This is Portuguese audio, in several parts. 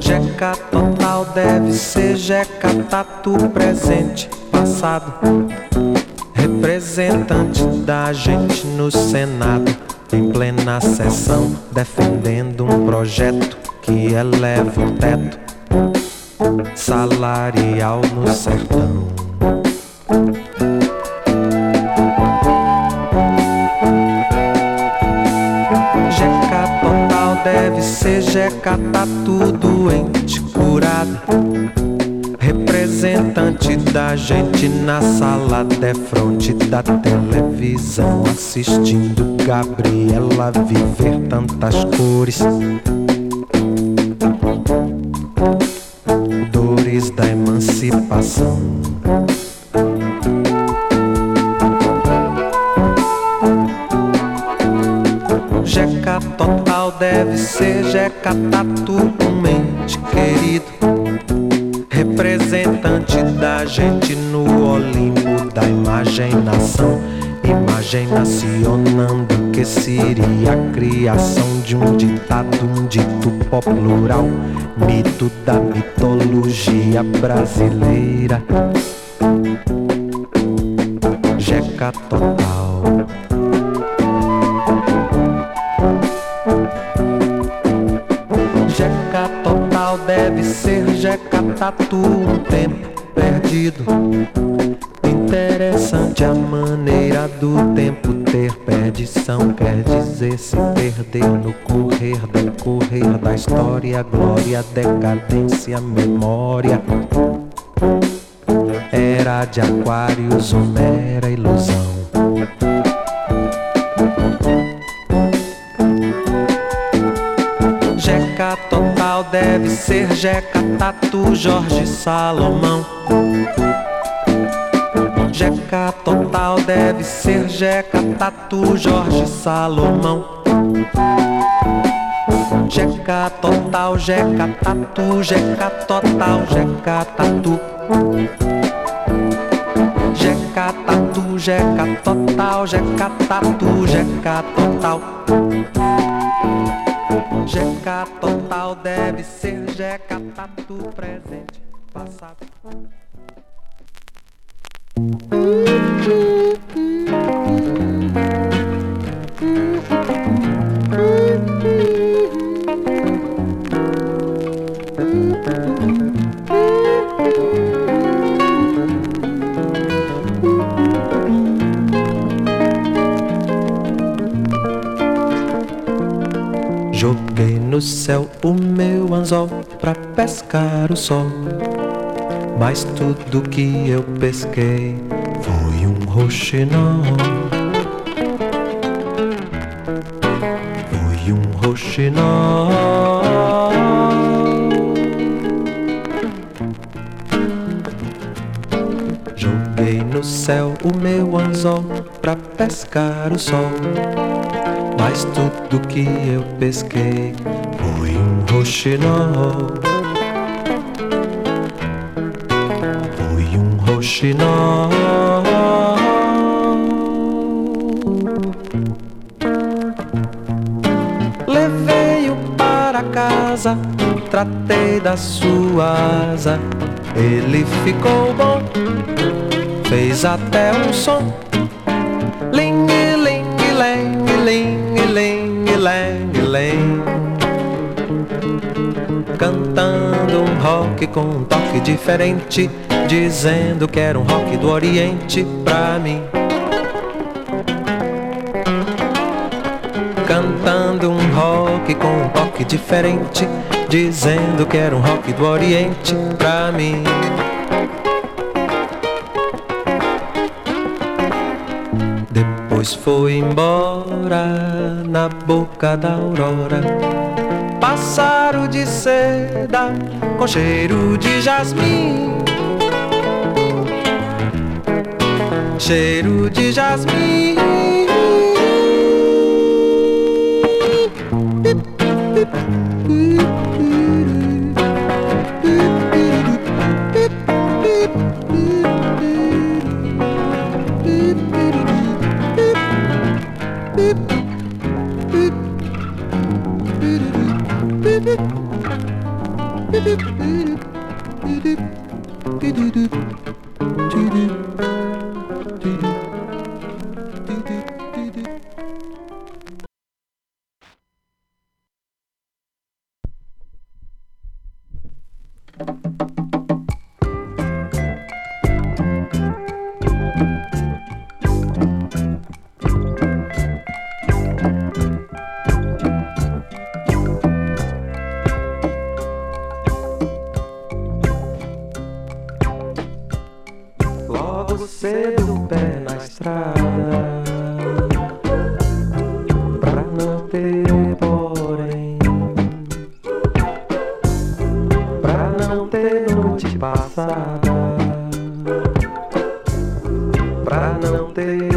Jeca total deve ser jeca tatu presente, passado. Representante da gente no Senado, em plena sessão, defendendo um projeto que eleva o teto salarial no sertão. Jeca total deve ser jeca tá tudo ente curado. Representante da gente na sala de fronte da televisão, assistindo Gabriela viver tantas cores. Dores da emancipação. Jeca total deve ser Jeca tatu, um ente querido. Representante da gente no Olimpo da imaginação. Imaginacionando que seria a criação de um ditado, um dito pop plural. Mito da mitologia brasileira. Jeca total. Tatu um tempo perdido. Interessante a maneira do tempo ter perdição. Quer dizer se perder no correr, decorrer da história, glória, decadência, memória. Era de Aquários, uma mera ilusão. Ser Jeca Tatu Jorge Salomão. Jeca total deve ser Jeca Tatu Jorge Salomão. Jeca total, Jeca Tatu, Jeca total, Jeca Tatu. Jeca Tatu, Jeca total, Jeca Tatu, Jeca total. Jeca total deve ser Jeca tatu presente, passado. O meu anzol pra pescar o sol. Mas tudo que eu pesquei foi um roxinol. Foi um roxinol. Joguei no céu o meu anzol pra pescar o sol. Mas tudo que eu pesquei roxinol. Foi um roxinol. Levei-o para casa, tratei da sua asa. Ele ficou bom, fez até um som. Cantando um rock com um toque diferente, dizendo que era um rock do Oriente pra mim. Cantando um rock com um toque diferente, dizendo que era um rock do Oriente pra mim. Depois foi embora na boca da aurora. Pássaro de seda com cheiro de jasmim. Cheiro de jasmim. to do pra não ter.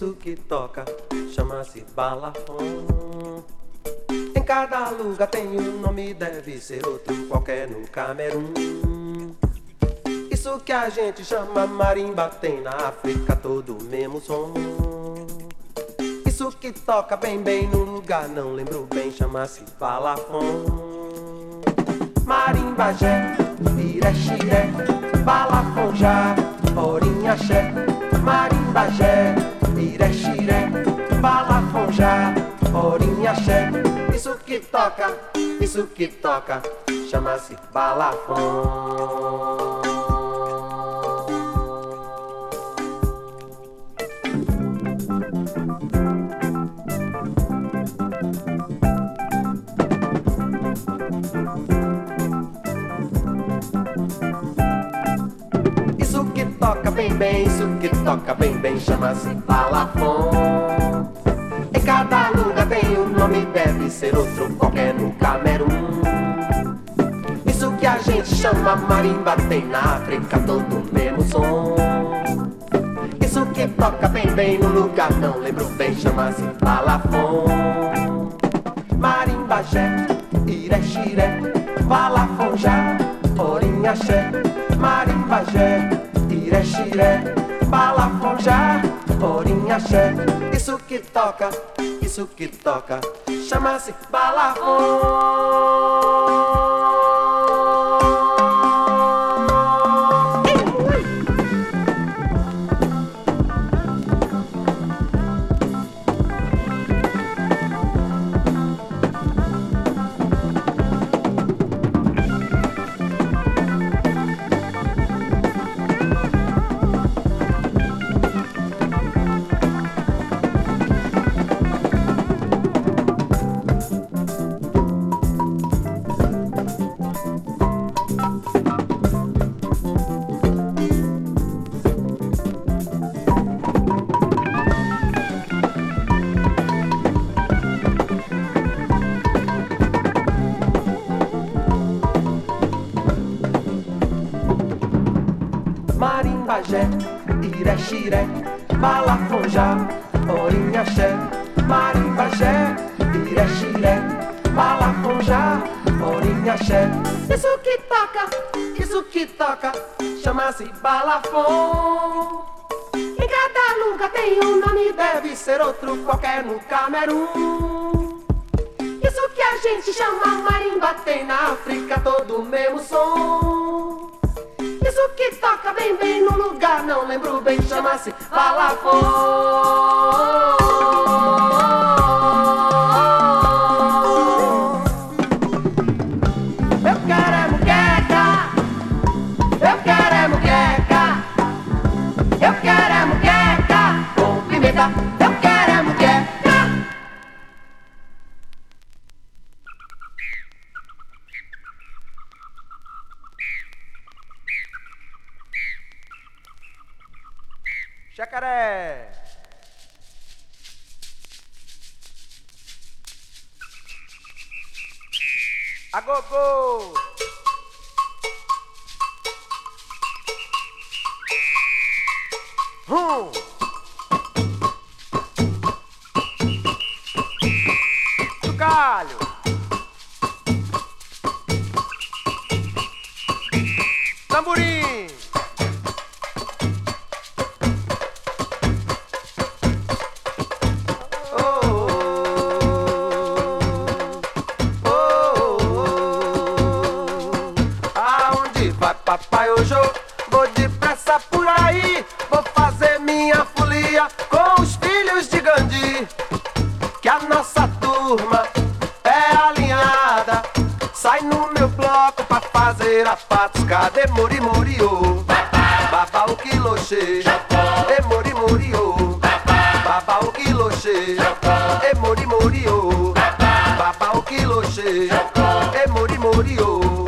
Isso que toca, chama-se balafon. Em cada lugar tem um nome, deve ser outro qualquer no Camerun. Isso que a gente chama marimba tem na África todo o mesmo som. Isso que toca bem bem no lugar, não lembro bem, chama-se balafon. Marimbajé, irexiré, balafonjá, orinhaxé, marimbajé, irexiré, balafonjá, orinhaxé. Isso que toca, isso que toca, chama-se balafon. Bem bem, isso que toca bem bem, chama-se balafon. Em cada lugar tem um nome, deve ser outro qualquer no Camerun. Isso que a gente chama marimba tem na África todo o mesmo som. Isso que toca bem bem no lugar, não lembro bem, chama-se balafon. Marimbajé, irexiré, balafonjá, orinhaxé, marimbajé, irexiré, balafonjá, orinhaxé. Isso que toca, isso que toca, chama-se balafon. Balafon. Em cada lugar tem um nome, deve ser outro qualquer no Camerun. Isso que a gente chama marimba tem na África todo o mesmo som. Isso que toca bem bem no lugar, não lembro bem, chama-se balafon. Jacaré! Agogô! Hum! Chocalho! Tamborim! Nossa turma é alinhada, sai no meu bloco pra fazer a. Cadê Mori Moriô? Baba o quiloche, e Mori Moriô. Baba o quiloche, e Mori Moriô. Baba o quiloche, e Mori Moriô.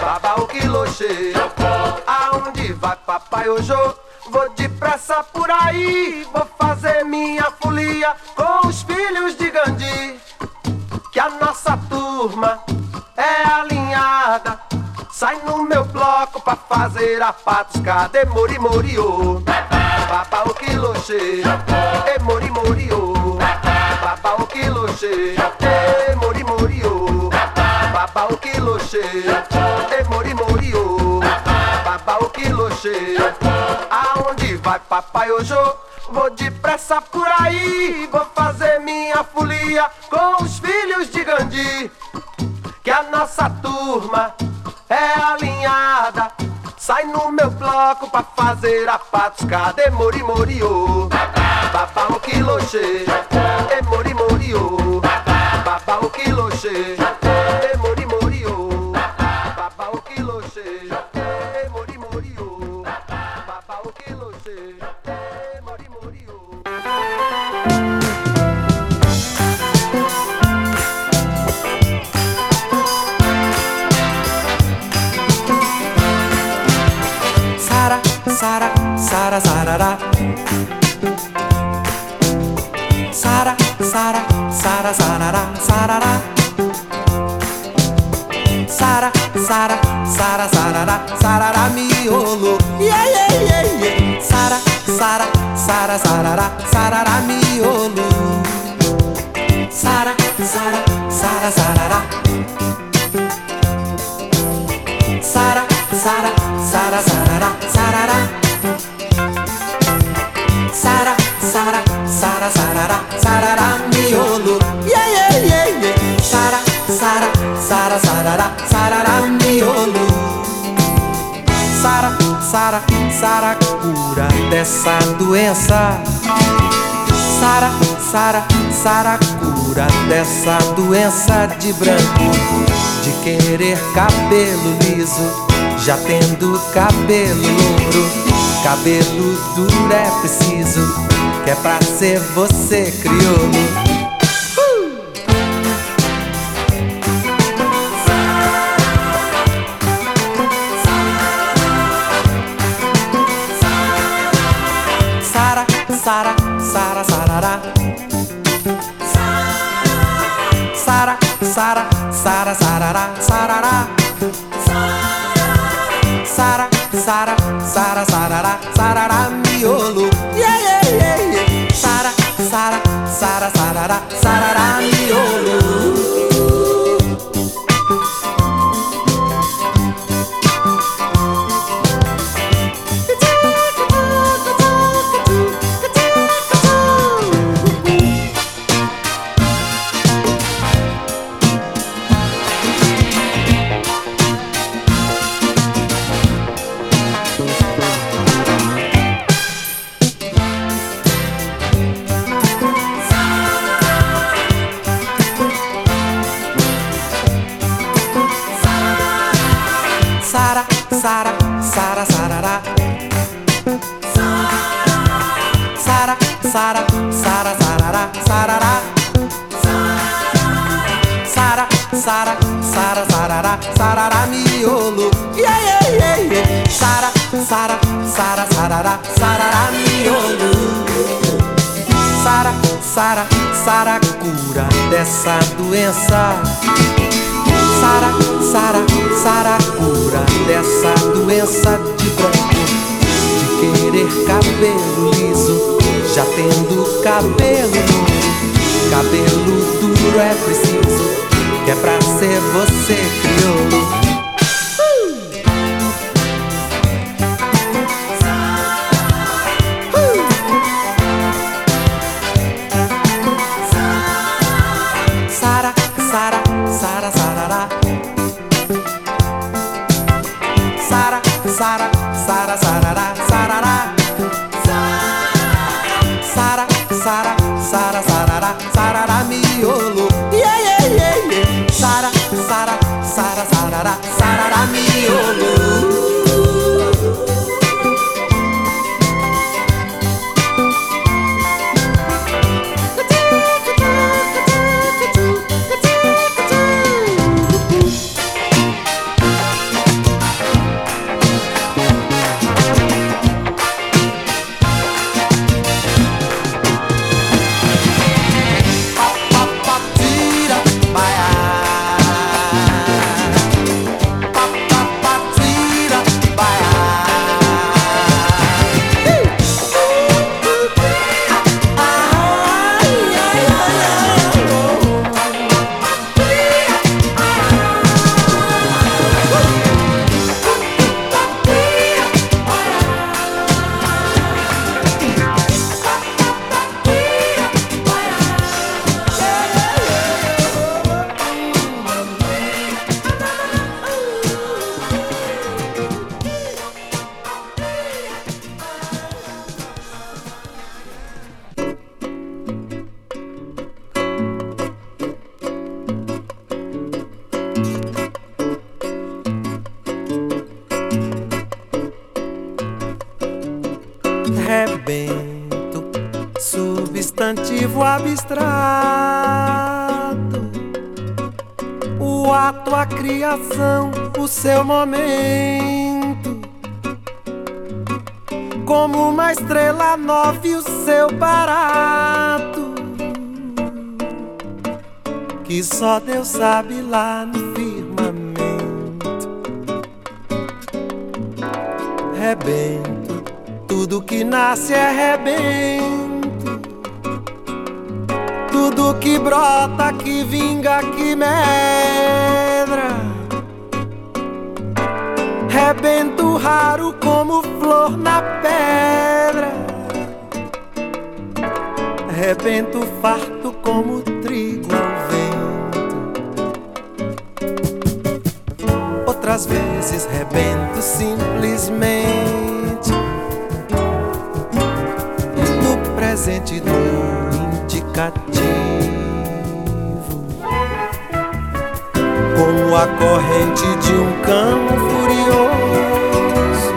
Baba o quiloche, aonde vai papai hoje? Vou depressa por aí, vou fazer minha folia turma é alinhada, sai no meu bloco pra fazer a patos. Cadê Mori Moriô? Baba o quiloche, e mori mori o. Baba o quiloche, e mori mori o. Baba o quiloche, e mori mori o. Baba o quiloche, aonde vai papai hoje? Vou depressa por aí, vou fazer minha folia com os filhos de Gandhi. Que a nossa turma é alinhada. Sai no meu bloco pra fazer a patuscada. E mori mori o, babá o quiloche. E mori mori o, babá o quiloche. Sara, Sarará, Sarará, miolo. Sara, Sara, Sara, cura dessa doença. Sara, Sara, Sara, cura dessa doença de branco. De querer cabelo liso, já tendo cabelo louro. Cabelo duro é preciso, que é pra ser você crioulo. Sara, Sara, Sara, Sarará, Sarará. Sara, Sara, Sara, Sarará, Sarará, miolo. Yeah, yeah, yeah, yeah. Sara, Sara, Sara, Sarará, Sarará, miolo. Sara, Sara, Sara, Sarará, Sarará. Sara, Sara, Sara, Sarará, Sarará, miolo. Yeah, yeah, yeah, yeah. Sara, Sara, Sara, Sarará, Sarará, miolo. Sara, Sara, Sara, cura dessa doença. Sara, Sara, Sara, cura dessa doença de branco. De querer cabelo liso, já tendo cabelo. Cabelo duro é preciso, que é pra ser você o seu momento, como uma estrela nova e o seu barato, que só Deus sabe lá no firmamento. Rebento, tudo que nasce é rebento. Tudo que brota, que vinga, que medra. Rebento raro como flor na pedra. Rebento farto como trigo ao vento. Outras vezes rebento simplesmente no presente do indicativo. Como a corrente de um cão furioso,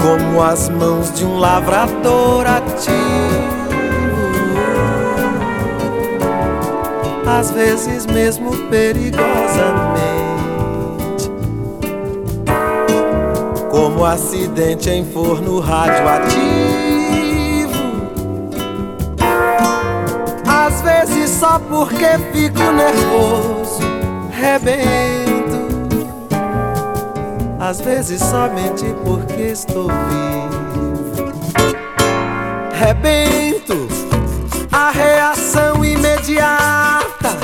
como as mãos de um lavrador ativo. Às vezes mesmo perigosamente, como acidente em forno radioativo. Só porque fico nervoso, rebento. Às vezes somente porque estou vivo. Rebento, a reação imediata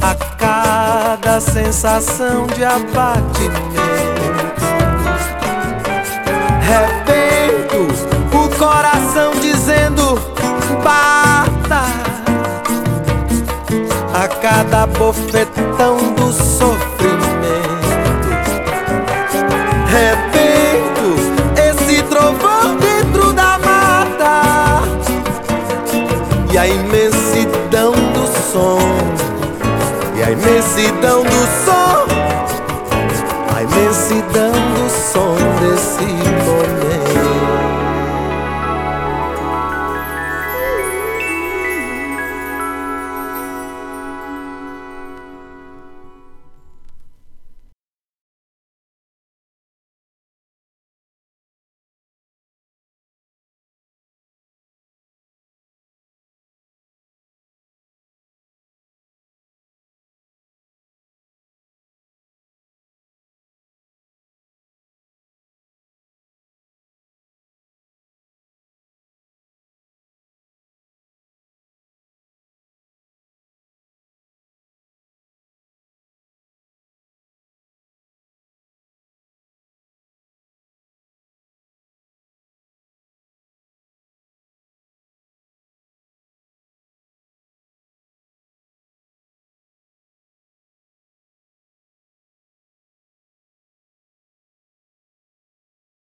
a cada sensação de abatimento. Bofetão do sofrimento. Rebento, esse trovão dentro da mata e a imensidão do som, e a imensidão do som,